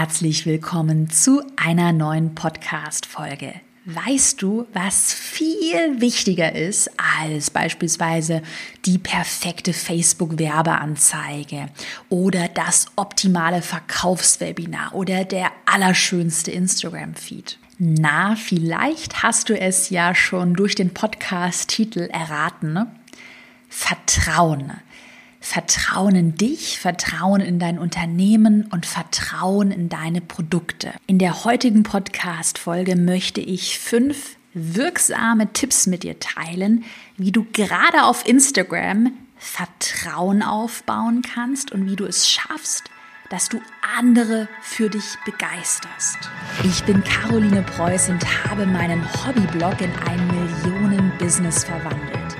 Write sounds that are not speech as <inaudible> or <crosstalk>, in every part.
Herzlich willkommen zu einer neuen Podcast-Folge. Weißt du, was viel wichtiger ist als beispielsweise die perfekte Facebook-Werbeanzeige oder das optimale Verkaufswebinar oder der allerschönste Instagram-Feed? Na, vielleicht hast du es ja schon durch den Podcast-Titel erraten. Vertrauen. Vertrauen in dich, Vertrauen in dein Unternehmen und Vertrauen in deine Produkte. In der heutigen Podcast-Folge möchte ich fünf wirksame Tipps mit dir teilen, wie du gerade auf Instagram Vertrauen aufbauen kannst und wie du es schaffst, dass du andere für dich begeisterst. Ich bin Caroline Preuß und habe meinen Hobbyblog in ein Millionen-Business verwandelt.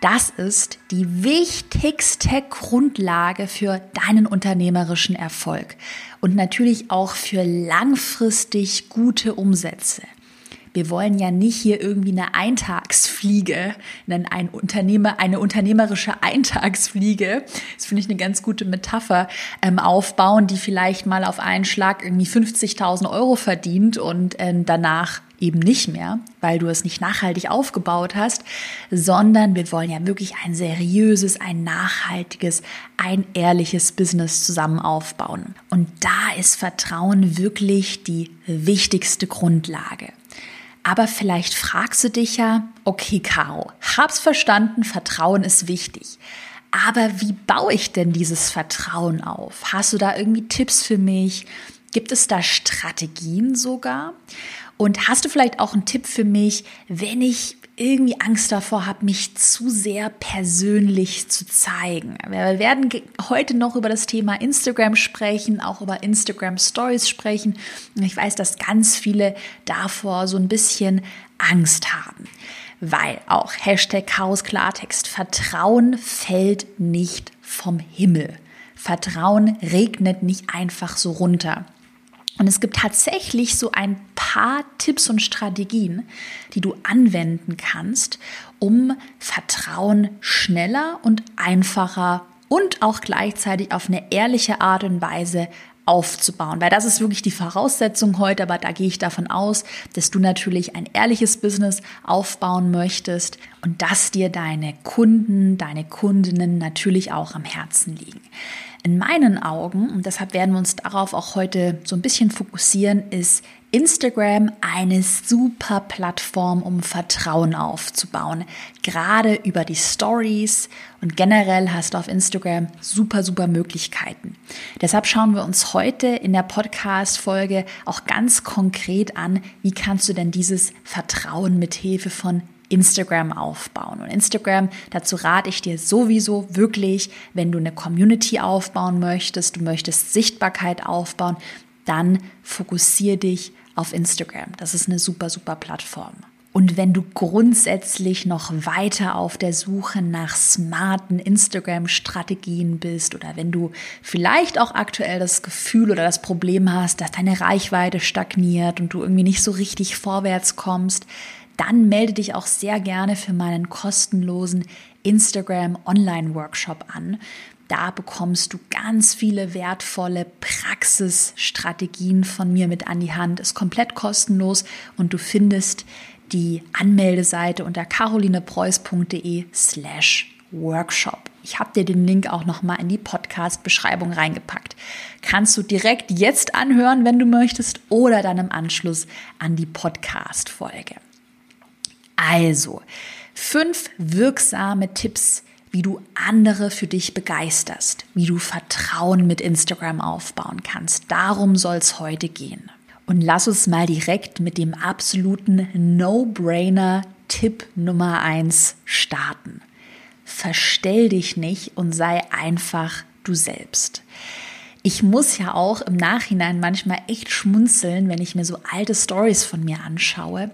Das ist die wichtigste Grundlage für deinen unternehmerischen Erfolg und natürlich auch für langfristig gute Umsätze. Wir wollen ja nicht hier irgendwie eine Eintagsfliege, ein Unternehmer, eine unternehmerische Eintagsfliege, das finde ich eine ganz gute Metapher, ähm, aufbauen, die vielleicht mal auf einen Schlag irgendwie 50.000 Euro verdient und ähm, danach eben nicht mehr, weil du es nicht nachhaltig aufgebaut hast, sondern wir wollen ja wirklich ein seriöses, ein nachhaltiges, ein ehrliches Business zusammen aufbauen. Und da ist Vertrauen wirklich die wichtigste Grundlage. Aber vielleicht fragst du dich ja, okay, Caro, hab's verstanden, Vertrauen ist wichtig. Aber wie baue ich denn dieses Vertrauen auf? Hast du da irgendwie Tipps für mich? Gibt es da Strategien sogar? Und hast du vielleicht auch einen Tipp für mich, wenn ich irgendwie Angst davor habe, mich zu sehr persönlich zu zeigen. Wir werden heute noch über das Thema Instagram sprechen, auch über Instagram Stories sprechen. Und ich weiß, dass ganz viele davor so ein bisschen Angst haben. Weil auch Hashtag Chaos Klartext, Vertrauen fällt nicht vom Himmel. Vertrauen regnet nicht einfach so runter. Und es gibt tatsächlich so ein paar Tipps und Strategien, die du anwenden kannst, um Vertrauen schneller und einfacher und auch gleichzeitig auf eine ehrliche Art und Weise aufzubauen, weil das ist wirklich die Voraussetzung heute, aber da gehe ich davon aus, dass du natürlich ein ehrliches Business aufbauen möchtest und dass dir deine Kunden, deine Kundinnen natürlich auch am Herzen liegen. In meinen Augen, und deshalb werden wir uns darauf auch heute so ein bisschen fokussieren, ist Instagram eine super Plattform, um Vertrauen aufzubauen. Gerade über die Stories und generell hast du auf Instagram super, super Möglichkeiten. Deshalb schauen wir uns heute in der Podcast-Folge auch ganz konkret an, wie kannst du denn dieses Vertrauen mit Hilfe von Instagram aufbauen. Und Instagram, dazu rate ich dir sowieso wirklich, wenn du eine Community aufbauen möchtest, du möchtest Sichtbarkeit aufbauen, dann fokussiere dich auf Instagram. Das ist eine super, super Plattform. Und wenn du grundsätzlich noch weiter auf der Suche nach smarten Instagram-Strategien bist oder wenn du vielleicht auch aktuell das Gefühl oder das Problem hast, dass deine Reichweite stagniert und du irgendwie nicht so richtig vorwärts kommst, dann melde dich auch sehr gerne für meinen kostenlosen Instagram Online Workshop an. Da bekommst du ganz viele wertvolle Praxisstrategien von mir mit an die Hand. Ist komplett kostenlos und du findest die Anmeldeseite unter carolinepreuß.de slash Workshop. Ich habe dir den Link auch nochmal in die Podcast-Beschreibung reingepackt. Kannst du direkt jetzt anhören, wenn du möchtest, oder dann im Anschluss an die Podcast-Folge. Also, fünf wirksame Tipps, wie du andere für dich begeisterst, wie du Vertrauen mit Instagram aufbauen kannst. Darum soll es heute gehen. Und lass uns mal direkt mit dem absoluten No-Brainer-Tipp Nummer eins starten. Verstell dich nicht und sei einfach du selbst. Ich muss ja auch im Nachhinein manchmal echt schmunzeln, wenn ich mir so alte Stories von mir anschaue,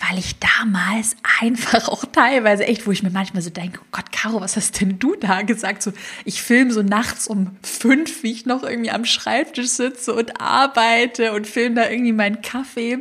weil ich damals einfach auch teilweise echt, wo ich mir manchmal so denke, oh Gott, Caro, was hast denn du da gesagt? So, ich filme so nachts um fünf, wie ich noch irgendwie am Schreibtisch sitze und arbeite und filme da irgendwie meinen Kaffee.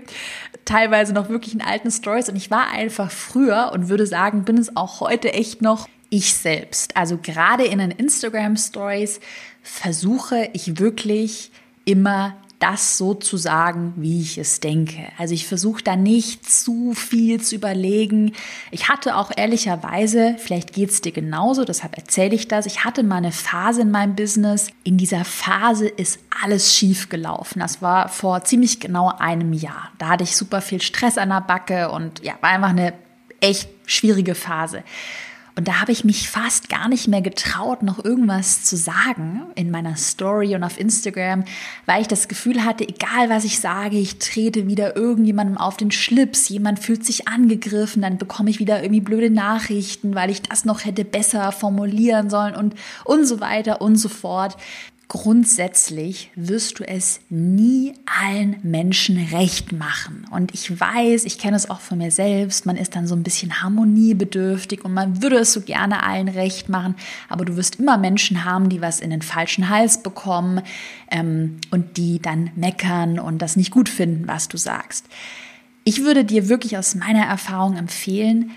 Teilweise noch wirklich in alten Stories. Und ich war einfach früher und würde sagen, bin es auch heute echt noch ich selbst. Also gerade in den Instagram Stories versuche ich wirklich immer das so zu sagen, wie ich es denke. Also ich versuche da nicht zu viel zu überlegen. Ich hatte auch ehrlicherweise, vielleicht geht es dir genauso, deshalb erzähle ich das, ich hatte mal eine Phase in meinem Business. In dieser Phase ist alles schief gelaufen. Das war vor ziemlich genau einem Jahr. Da hatte ich super viel Stress an der Backe und ja, war einfach eine echt schwierige Phase. Und da habe ich mich fast gar nicht mehr getraut, noch irgendwas zu sagen in meiner Story und auf Instagram, weil ich das Gefühl hatte, egal was ich sage, ich trete wieder irgendjemandem auf den Schlips, jemand fühlt sich angegriffen, dann bekomme ich wieder irgendwie blöde Nachrichten, weil ich das noch hätte besser formulieren sollen und, und so weiter und so fort. Grundsätzlich wirst du es nie allen Menschen recht machen. Und ich weiß, ich kenne es auch von mir selbst, man ist dann so ein bisschen harmoniebedürftig und man würde es so gerne allen recht machen, aber du wirst immer Menschen haben, die was in den falschen Hals bekommen ähm, und die dann meckern und das nicht gut finden, was du sagst. Ich würde dir wirklich aus meiner Erfahrung empfehlen,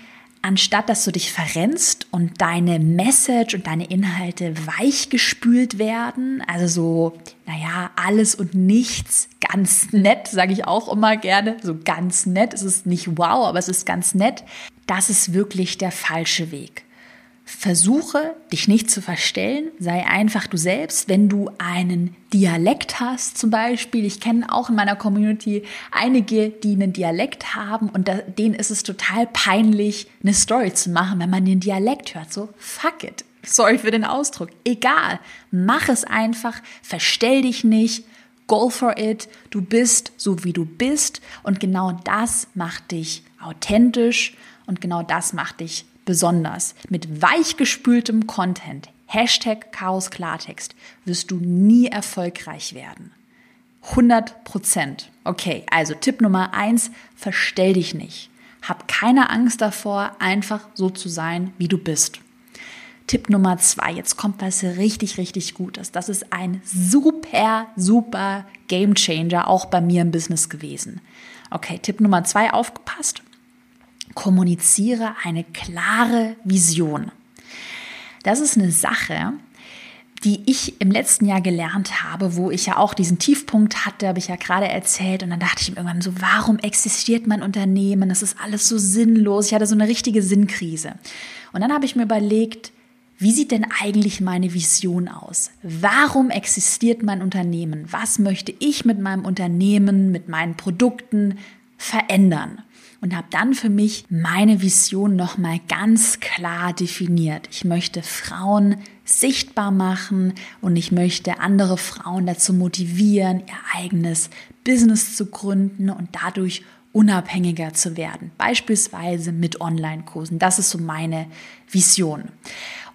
anstatt dass du dich verrennst und deine Message und deine Inhalte weichgespült werden, also so, naja, alles und nichts, ganz nett, sage ich auch immer gerne, so ganz nett, es ist nicht wow, aber es ist ganz nett, das ist wirklich der falsche Weg. Versuche, dich nicht zu verstellen, sei einfach du selbst. Wenn du einen Dialekt hast, zum Beispiel, ich kenne auch in meiner Community einige, die einen Dialekt haben und da, denen ist es total peinlich, eine Story zu machen, wenn man den Dialekt hört. So, fuck it. Sorry für den Ausdruck. Egal. Mach es einfach. Verstell dich nicht. Go for it. Du bist so, wie du bist. Und genau das macht dich authentisch und genau das macht dich besonders. Mit weichgespültem Content, Hashtag Chaos Klartext, wirst du nie erfolgreich werden. 100 Prozent. Okay, also Tipp Nummer eins, verstell dich nicht. Hab keine Angst davor, einfach so zu sein, wie du bist. Tipp Nummer zwei, jetzt kommt was richtig, richtig Gutes. Das ist ein super, super Game Changer, auch bei mir im Business gewesen. Okay, Tipp Nummer zwei, aufgepasst kommuniziere eine klare Vision. Das ist eine Sache, die ich im letzten Jahr gelernt habe, wo ich ja auch diesen Tiefpunkt hatte, habe ich ja gerade erzählt. Und dann dachte ich mir irgendwann so, warum existiert mein Unternehmen? Das ist alles so sinnlos. Ich hatte so eine richtige Sinnkrise. Und dann habe ich mir überlegt, wie sieht denn eigentlich meine Vision aus? Warum existiert mein Unternehmen? Was möchte ich mit meinem Unternehmen, mit meinen Produkten verändern? Und habe dann für mich meine Vision nochmal ganz klar definiert. Ich möchte Frauen sichtbar machen und ich möchte andere Frauen dazu motivieren, ihr eigenes Business zu gründen und dadurch unabhängiger zu werden, beispielsweise mit Online-Kursen. Das ist so meine Vision.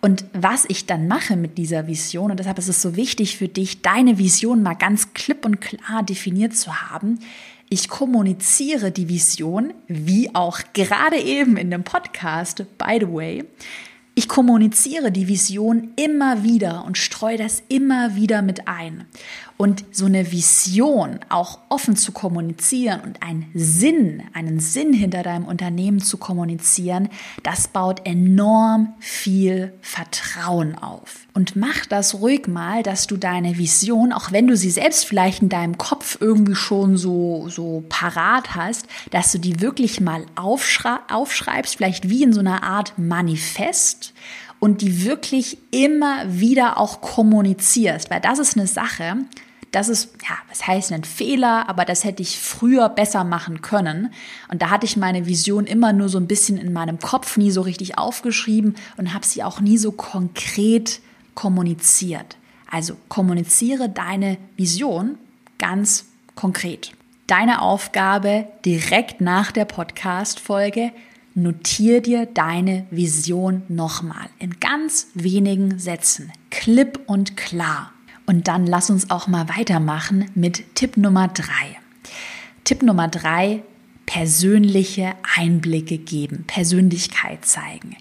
Und was ich dann mache mit dieser Vision, und deshalb ist es so wichtig für dich, deine Vision mal ganz klipp und klar definiert zu haben, ich kommuniziere die Vision, wie auch gerade eben in dem Podcast, by the way. Ich kommuniziere die Vision immer wieder und streue das immer wieder mit ein. Und so eine Vision auch offen zu kommunizieren und einen Sinn, einen Sinn hinter deinem Unternehmen zu kommunizieren, das baut enorm viel Vertrauen auf. Und mach das ruhig mal, dass du deine Vision, auch wenn du sie selbst vielleicht in deinem Kopf irgendwie schon so, so parat hast, dass du die wirklich mal aufschreibst, vielleicht wie in so einer Art Manifest und die wirklich immer wieder auch kommunizierst, weil das ist eine Sache, das ist, ja, was heißt ein Fehler, aber das hätte ich früher besser machen können. Und da hatte ich meine Vision immer nur so ein bisschen in meinem Kopf, nie so richtig aufgeschrieben und habe sie auch nie so konkret kommuniziert. Also kommuniziere deine Vision ganz konkret. Deine Aufgabe direkt nach der Podcast-Folge, notier dir deine Vision nochmal in ganz wenigen Sätzen, klipp und klar. Und dann lass uns auch mal weitermachen mit Tipp Nummer drei. Tipp Nummer drei, persönliche Einblicke geben, Persönlichkeit zeigen.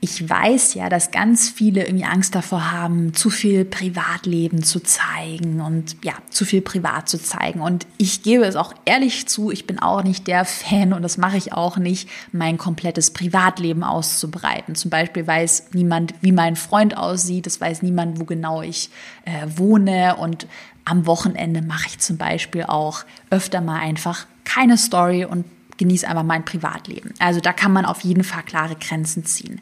Ich weiß ja, dass ganz viele irgendwie Angst davor haben, zu viel Privatleben zu zeigen und ja, zu viel privat zu zeigen. Und ich gebe es auch ehrlich zu, ich bin auch nicht der Fan und das mache ich auch nicht, mein komplettes Privatleben auszubreiten. Zum Beispiel weiß niemand, wie mein Freund aussieht, es weiß niemand, wo genau ich äh, wohne und am Wochenende mache ich zum Beispiel auch öfter mal einfach keine Story und genieße einfach mein Privatleben. Also da kann man auf jeden Fall klare Grenzen ziehen.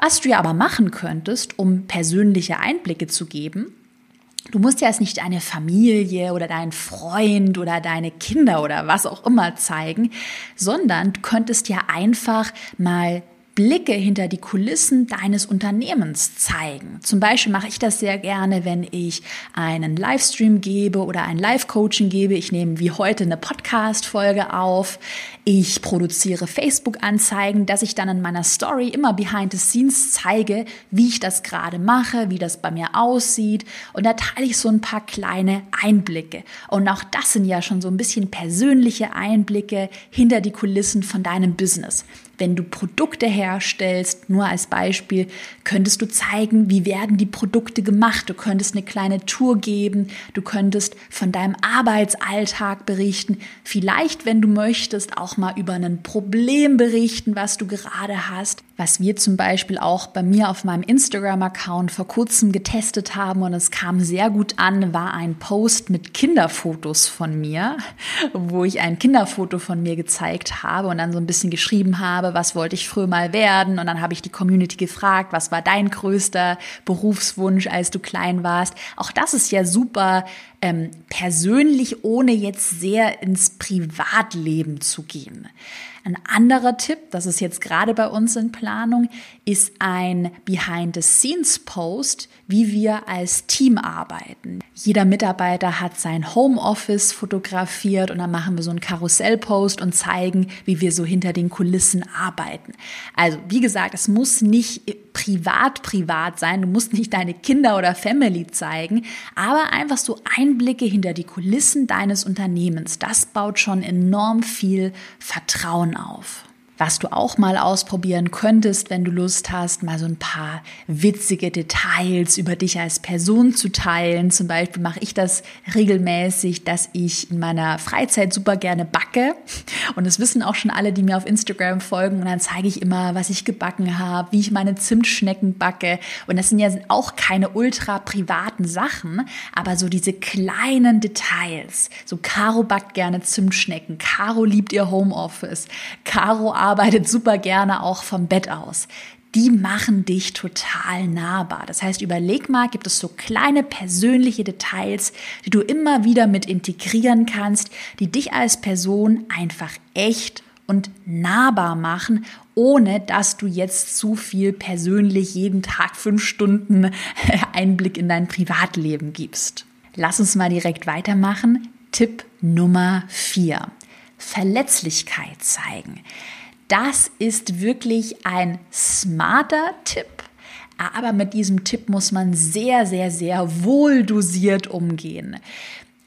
Was du ja aber machen könntest, um persönliche Einblicke zu geben, Du musst ja jetzt nicht deine Familie oder deinen Freund oder deine Kinder oder was auch immer zeigen, sondern du könntest ja einfach mal Blicke hinter die Kulissen deines Unternehmens zeigen. Zum Beispiel mache ich das sehr gerne, wenn ich einen Livestream gebe oder ein Live-Coaching gebe. Ich nehme wie heute eine Podcast-Folge auf. Ich produziere Facebook-Anzeigen, dass ich dann in meiner Story immer behind the scenes zeige, wie ich das gerade mache, wie das bei mir aussieht. Und da teile ich so ein paar kleine Einblicke. Und auch das sind ja schon so ein bisschen persönliche Einblicke hinter die Kulissen von deinem Business. Wenn du Produkte herstellst, nur als Beispiel, könntest du zeigen, wie werden die Produkte gemacht. Du könntest eine kleine Tour geben. Du könntest von deinem Arbeitsalltag berichten. Vielleicht, wenn du möchtest, auch mal über ein Problem berichten, was du gerade hast. Was wir zum Beispiel auch bei mir auf meinem Instagram-Account vor kurzem getestet haben und es kam sehr gut an, war ein Post mit Kinderfotos von mir, wo ich ein Kinderfoto von mir gezeigt habe und dann so ein bisschen geschrieben habe, habe, was wollte ich früher mal werden. Und dann habe ich die Community gefragt, was war dein größter Berufswunsch, als du klein warst. Auch das ist ja super ähm, persönlich, ohne jetzt sehr ins Privatleben zu gehen. Ein anderer Tipp, das ist jetzt gerade bei uns in Planung, ist ein Behind-the-Scenes-Post, wie wir als Team arbeiten. Jeder Mitarbeiter hat sein Homeoffice fotografiert und dann machen wir so einen Karussell-Post und zeigen, wie wir so hinter den Kulissen arbeiten. Also, wie gesagt, es muss nicht privat privat sein, du musst nicht deine Kinder oder Family zeigen, aber einfach so Einblicke hinter die Kulissen deines Unternehmens. Das baut schon enorm viel Vertrauen auf. Was du auch mal ausprobieren könntest, wenn du Lust hast, mal so ein paar witzige Details über dich als Person zu teilen. Zum Beispiel mache ich das regelmäßig, dass ich in meiner Freizeit super gerne backe. Und das wissen auch schon alle, die mir auf Instagram folgen. Und dann zeige ich immer, was ich gebacken habe, wie ich meine Zimtschnecken backe. Und das sind ja auch keine ultra privaten Sachen, aber so diese kleinen Details. So Caro backt gerne Zimtschnecken. Caro liebt ihr Homeoffice. Caro arbeitet super gerne auch vom Bett aus. Die machen dich total nahbar. Das heißt, überleg mal, gibt es so kleine persönliche Details, die du immer wieder mit integrieren kannst, die dich als Person einfach echt und nahbar machen, ohne dass du jetzt zu viel persönlich jeden Tag fünf Stunden <laughs> Einblick in dein Privatleben gibst. Lass uns mal direkt weitermachen. Tipp Nummer vier: Verletzlichkeit zeigen. Das ist wirklich ein smarter Tipp. Aber mit diesem Tipp muss man sehr, sehr, sehr wohl dosiert umgehen.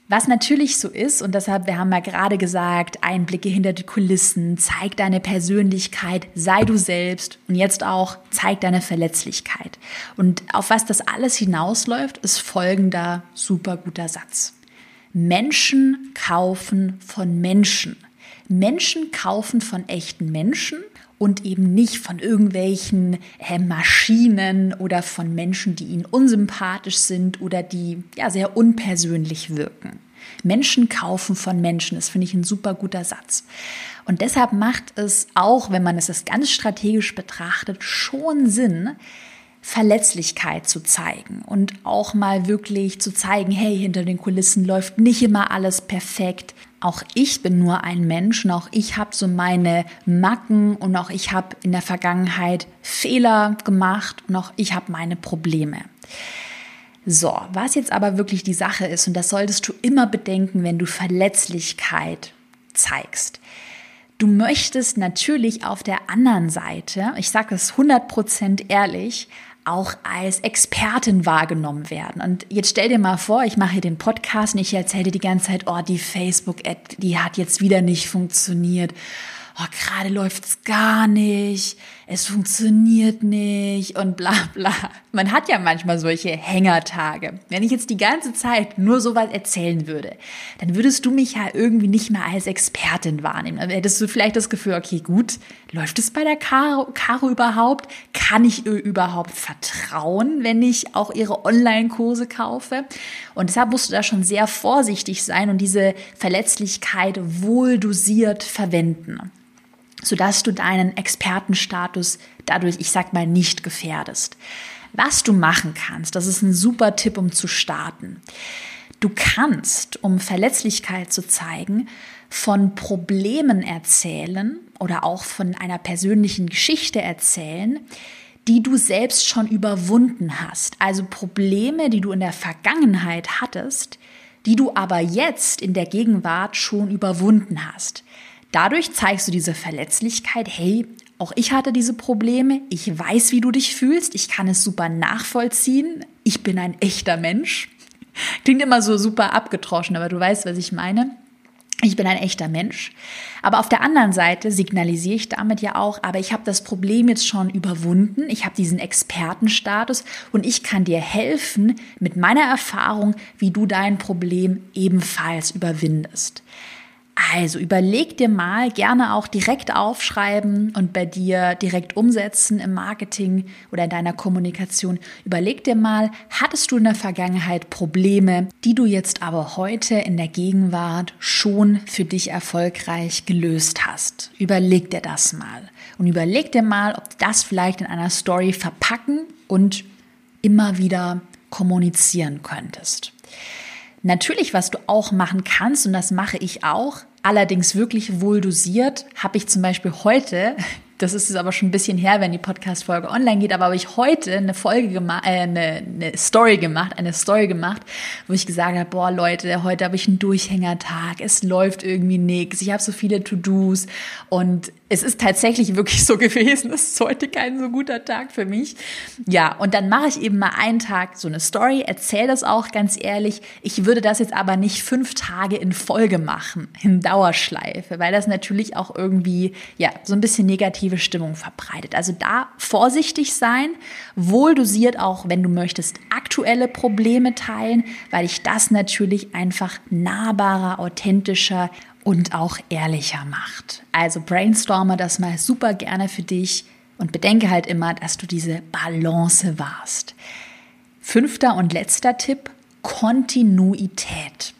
Was natürlich so ist, und deshalb, wir haben ja gerade gesagt, Einblicke hinter die Kulissen, zeig deine Persönlichkeit, sei du selbst und jetzt auch zeig deine Verletzlichkeit. Und auf was das alles hinausläuft, ist folgender super guter Satz. Menschen kaufen von Menschen. Menschen kaufen von echten Menschen und eben nicht von irgendwelchen äh, Maschinen oder von Menschen, die ihnen unsympathisch sind oder die ja sehr unpersönlich wirken. Menschen kaufen von Menschen, das finde ich ein super guter Satz. Und deshalb macht es auch, wenn man es ganz strategisch betrachtet, schon Sinn, Verletzlichkeit zu zeigen und auch mal wirklich zu zeigen, hey, hinter den Kulissen läuft nicht immer alles perfekt. Auch ich bin nur ein Mensch und auch ich habe so meine Macken und auch ich habe in der Vergangenheit Fehler gemacht und auch ich habe meine Probleme. So, was jetzt aber wirklich die Sache ist, und das solltest du immer bedenken, wenn du Verletzlichkeit zeigst. Du möchtest natürlich auf der anderen Seite, ich sage es 100% ehrlich, auch als Expertin wahrgenommen werden. Und jetzt stell dir mal vor, ich mache hier den Podcast und ich erzähle dir die ganze Zeit, oh, die Facebook-Ad, die hat jetzt wieder nicht funktioniert oh, gerade läuft's gar nicht, es funktioniert nicht und bla bla. Man hat ja manchmal solche Hängertage. Wenn ich jetzt die ganze Zeit nur so was erzählen würde, dann würdest du mich ja irgendwie nicht mehr als Expertin wahrnehmen. Dann hättest du vielleicht das Gefühl, okay, gut, läuft es bei der Caro, Caro überhaupt? Kann ich ihr überhaupt vertrauen, wenn ich auch ihre Online-Kurse kaufe? Und deshalb musst du da schon sehr vorsichtig sein und diese Verletzlichkeit wohl dosiert verwenden sodass du deinen Expertenstatus dadurch, ich sag mal, nicht gefährdest. Was du machen kannst, das ist ein super Tipp, um zu starten. Du kannst, um Verletzlichkeit zu zeigen, von Problemen erzählen oder auch von einer persönlichen Geschichte erzählen, die du selbst schon überwunden hast. Also Probleme, die du in der Vergangenheit hattest, die du aber jetzt in der Gegenwart schon überwunden hast. Dadurch zeigst du diese Verletzlichkeit, hey, auch ich hatte diese Probleme, ich weiß, wie du dich fühlst, ich kann es super nachvollziehen, ich bin ein echter Mensch. Klingt immer so super abgetroschen, aber du weißt, was ich meine. Ich bin ein echter Mensch. Aber auf der anderen Seite signalisiere ich damit ja auch, aber ich habe das Problem jetzt schon überwunden. Ich habe diesen Expertenstatus und ich kann dir helfen mit meiner Erfahrung, wie du dein Problem ebenfalls überwindest. Also überleg dir mal, gerne auch direkt aufschreiben und bei dir direkt umsetzen im Marketing oder in deiner Kommunikation. Überleg dir mal, hattest du in der Vergangenheit Probleme, die du jetzt aber heute in der Gegenwart schon für dich erfolgreich gelöst hast? Überleg dir das mal und überleg dir mal, ob du das vielleicht in einer Story verpacken und immer wieder kommunizieren könntest. Natürlich, was du auch machen kannst, und das mache ich auch, allerdings wirklich wohl dosiert, habe ich zum Beispiel heute das ist aber schon ein bisschen her, wenn die Podcast-Folge online geht, aber habe ich heute eine Folge gemacht, äh, eine, eine Story gemacht, eine Story gemacht, wo ich gesagt habe, boah Leute, heute habe ich einen Durchhängertag, es läuft irgendwie nichts, ich habe so viele To-Dos und es ist tatsächlich <laughs> wirklich so gewesen, es ist heute kein so guter Tag für mich. Ja, und dann mache ich eben mal einen Tag so eine Story, erzähle das auch ganz ehrlich. Ich würde das jetzt aber nicht fünf Tage in Folge machen, in Dauerschleife, weil das natürlich auch irgendwie, ja, so ein bisschen negativ negative Stimmung verbreitet. Also da vorsichtig sein, wohl dosiert auch, wenn du möchtest, aktuelle Probleme teilen, weil ich das natürlich einfach nahbarer, authentischer und auch ehrlicher macht. Also brainstorme das mal super gerne für dich und bedenke halt immer, dass du diese Balance warst. Fünfter und letzter Tipp, Kontinuität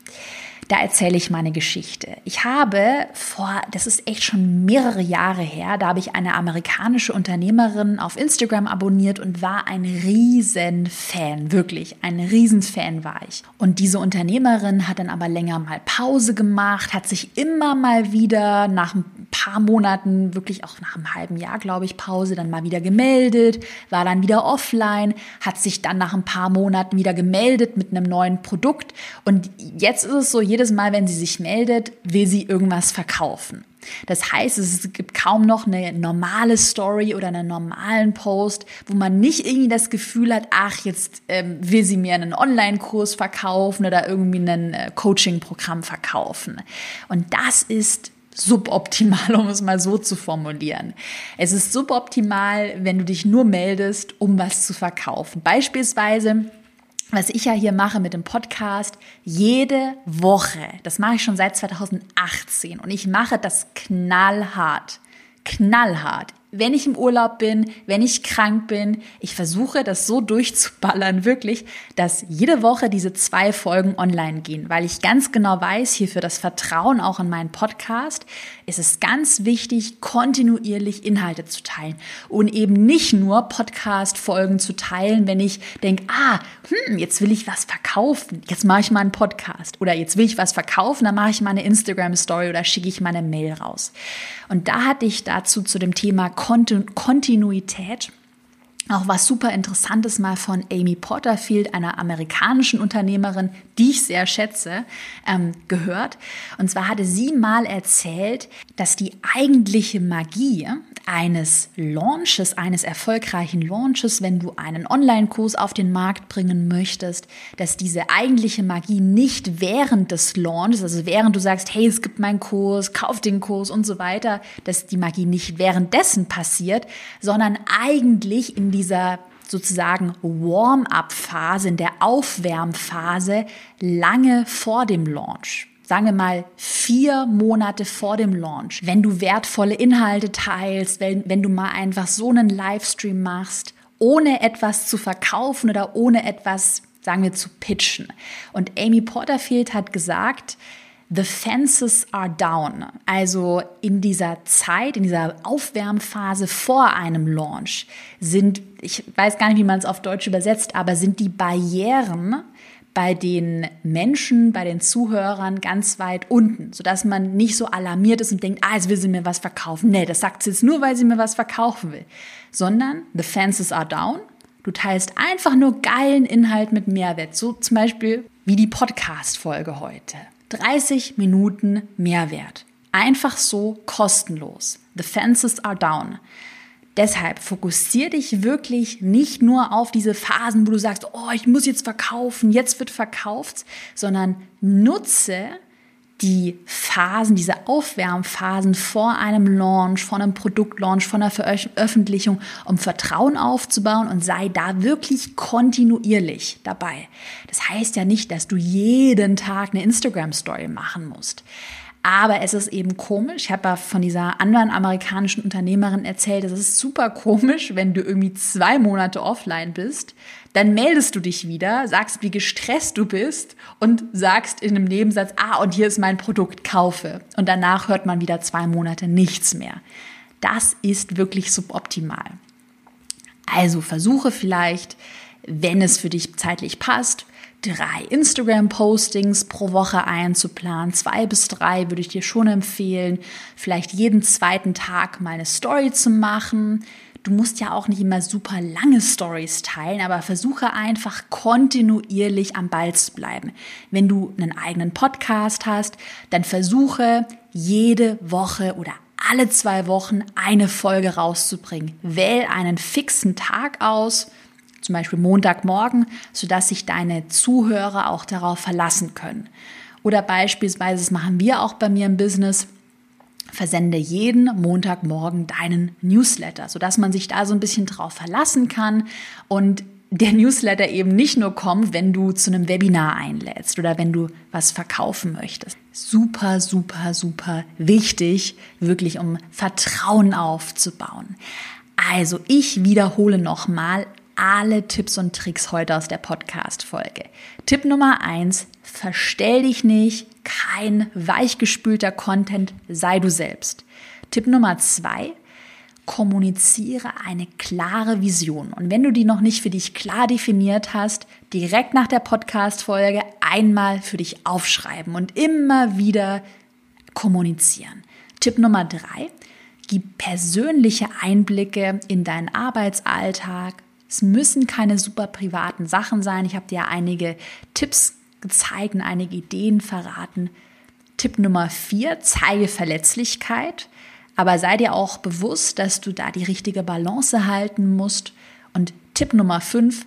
da erzähle ich meine Geschichte. Ich habe vor, das ist echt schon mehrere Jahre her, da habe ich eine amerikanische Unternehmerin auf Instagram abonniert und war ein Riesenfan, wirklich ein Riesenfan war ich. Und diese Unternehmerin hat dann aber länger mal Pause gemacht, hat sich immer mal wieder nach ein paar Monaten, wirklich auch nach einem halben Jahr, glaube ich, Pause, dann mal wieder gemeldet, war dann wieder offline, hat sich dann nach ein paar Monaten wieder gemeldet mit einem neuen Produkt. Und jetzt ist es so, jede jedes Mal, wenn sie sich meldet, will sie irgendwas verkaufen. Das heißt, es gibt kaum noch eine normale Story oder einen normalen Post, wo man nicht irgendwie das Gefühl hat, ach, jetzt ähm, will sie mir einen Online-Kurs verkaufen oder irgendwie ein äh, Coaching-Programm verkaufen. Und das ist suboptimal, <laughs> um es mal so zu formulieren. Es ist suboptimal, wenn du dich nur meldest, um was zu verkaufen. Beispielsweise was ich ja hier mache mit dem Podcast, jede Woche, das mache ich schon seit 2018 und ich mache das knallhart, knallhart wenn ich im Urlaub bin, wenn ich krank bin, ich versuche das so durchzuballern, wirklich, dass jede Woche diese zwei Folgen online gehen, weil ich ganz genau weiß, hier für das Vertrauen auch in meinen Podcast ist es ganz wichtig, kontinuierlich Inhalte zu teilen. Und eben nicht nur Podcast-Folgen zu teilen, wenn ich denke, ah, hm, jetzt will ich was verkaufen, jetzt mache ich mal einen Podcast. Oder jetzt will ich was verkaufen, dann mache ich mal eine Instagram-Story oder schicke ich mal eine Mail raus. Und da hatte ich dazu zu dem Thema Kontinuität auch was super Interessantes mal von Amy Porterfield, einer amerikanischen Unternehmerin, die ich sehr schätze, ähm, gehört. Und zwar hatte sie mal erzählt, dass die eigentliche Magie, eines Launches, eines erfolgreichen Launches, wenn du einen Online-Kurs auf den Markt bringen möchtest, dass diese eigentliche Magie nicht während des Launches, also während du sagst, hey, es gibt meinen Kurs, kauf den Kurs und so weiter, dass die Magie nicht währenddessen passiert, sondern eigentlich in dieser sozusagen Warm-up-Phase, in der Aufwärmphase lange vor dem Launch sagen wir mal vier Monate vor dem Launch, wenn du wertvolle Inhalte teilst, wenn, wenn du mal einfach so einen Livestream machst, ohne etwas zu verkaufen oder ohne etwas, sagen wir, zu pitchen. Und Amy Porterfield hat gesagt, The fences are down. Also in dieser Zeit, in dieser Aufwärmphase vor einem Launch sind, ich weiß gar nicht, wie man es auf Deutsch übersetzt, aber sind die Barrieren bei den Menschen, bei den Zuhörern ganz weit unten, sodass man nicht so alarmiert ist und denkt, ah, jetzt will sie mir was verkaufen. Nee, das sagt sie jetzt nur, weil sie mir was verkaufen will. Sondern the fences are down. Du teilst einfach nur geilen Inhalt mit Mehrwert. So zum Beispiel wie die Podcast-Folge heute. 30 Minuten Mehrwert. Einfach so kostenlos. The fences are down. Deshalb fokussiere dich wirklich nicht nur auf diese Phasen, wo du sagst, oh, ich muss jetzt verkaufen, jetzt wird verkauft, sondern nutze die Phasen, diese Aufwärmphasen vor einem Launch, vor einem Produktlaunch, vor einer Veröffentlichung, um Vertrauen aufzubauen und sei da wirklich kontinuierlich dabei. Das heißt ja nicht, dass du jeden Tag eine Instagram-Story machen musst. Aber es ist eben komisch. Ich habe ja von dieser anderen amerikanischen Unternehmerin erzählt, es ist super komisch, wenn du irgendwie zwei Monate offline bist. Dann meldest du dich wieder, sagst, wie gestresst du bist und sagst in einem Nebensatz, ah, und hier ist mein Produkt, kaufe. Und danach hört man wieder zwei Monate nichts mehr. Das ist wirklich suboptimal. Also versuche vielleicht, wenn es für dich zeitlich passt, drei Instagram-Postings pro Woche einzuplanen. Zwei bis drei würde ich dir schon empfehlen. Vielleicht jeden zweiten Tag mal eine Story zu machen. Du musst ja auch nicht immer super lange Stories teilen, aber versuche einfach kontinuierlich am Ball zu bleiben. Wenn du einen eigenen Podcast hast, dann versuche jede Woche oder alle zwei Wochen eine Folge rauszubringen. Wähl einen fixen Tag aus zum Beispiel Montagmorgen, sodass sich deine Zuhörer auch darauf verlassen können. Oder beispielsweise, das machen wir auch bei mir im Business, versende jeden Montagmorgen deinen Newsletter, sodass man sich da so ein bisschen drauf verlassen kann und der Newsletter eben nicht nur kommt, wenn du zu einem Webinar einlädst oder wenn du was verkaufen möchtest. Super, super, super wichtig, wirklich um Vertrauen aufzubauen. Also ich wiederhole nochmal, alle Tipps und Tricks heute aus der Podcast-Folge. Tipp Nummer eins, verstell dich nicht, kein weichgespülter Content, sei du selbst. Tipp Nummer zwei, kommuniziere eine klare Vision. Und wenn du die noch nicht für dich klar definiert hast, direkt nach der Podcast-Folge einmal für dich aufschreiben und immer wieder kommunizieren. Tipp Nummer drei, gib persönliche Einblicke in deinen Arbeitsalltag, es müssen keine super privaten Sachen sein. Ich habe dir einige Tipps gezeigt und einige Ideen verraten. Tipp Nummer vier, zeige Verletzlichkeit. Aber sei dir auch bewusst, dass du da die richtige Balance halten musst. Und Tipp Nummer fünf,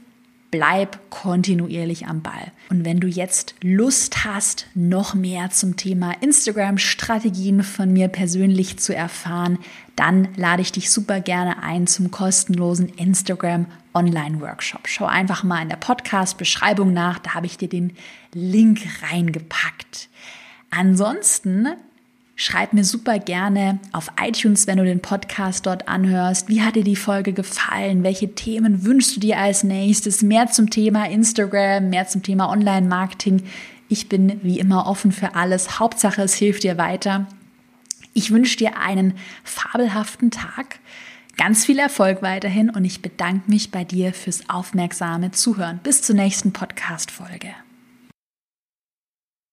bleib kontinuierlich am Ball. Und wenn du jetzt Lust hast, noch mehr zum Thema Instagram-Strategien von mir persönlich zu erfahren, dann lade ich dich super gerne ein zum kostenlosen Instagram Online-Workshop. Schau einfach mal in der Podcast-Beschreibung nach, da habe ich dir den Link reingepackt. Ansonsten Schreib mir super gerne auf iTunes, wenn du den Podcast dort anhörst. Wie hat dir die Folge gefallen? Welche Themen wünschst du dir als nächstes? Mehr zum Thema Instagram, mehr zum Thema Online-Marketing. Ich bin wie immer offen für alles. Hauptsache, es hilft dir weiter. Ich wünsche dir einen fabelhaften Tag. Ganz viel Erfolg weiterhin und ich bedanke mich bei dir fürs aufmerksame Zuhören. Bis zur nächsten Podcast-Folge.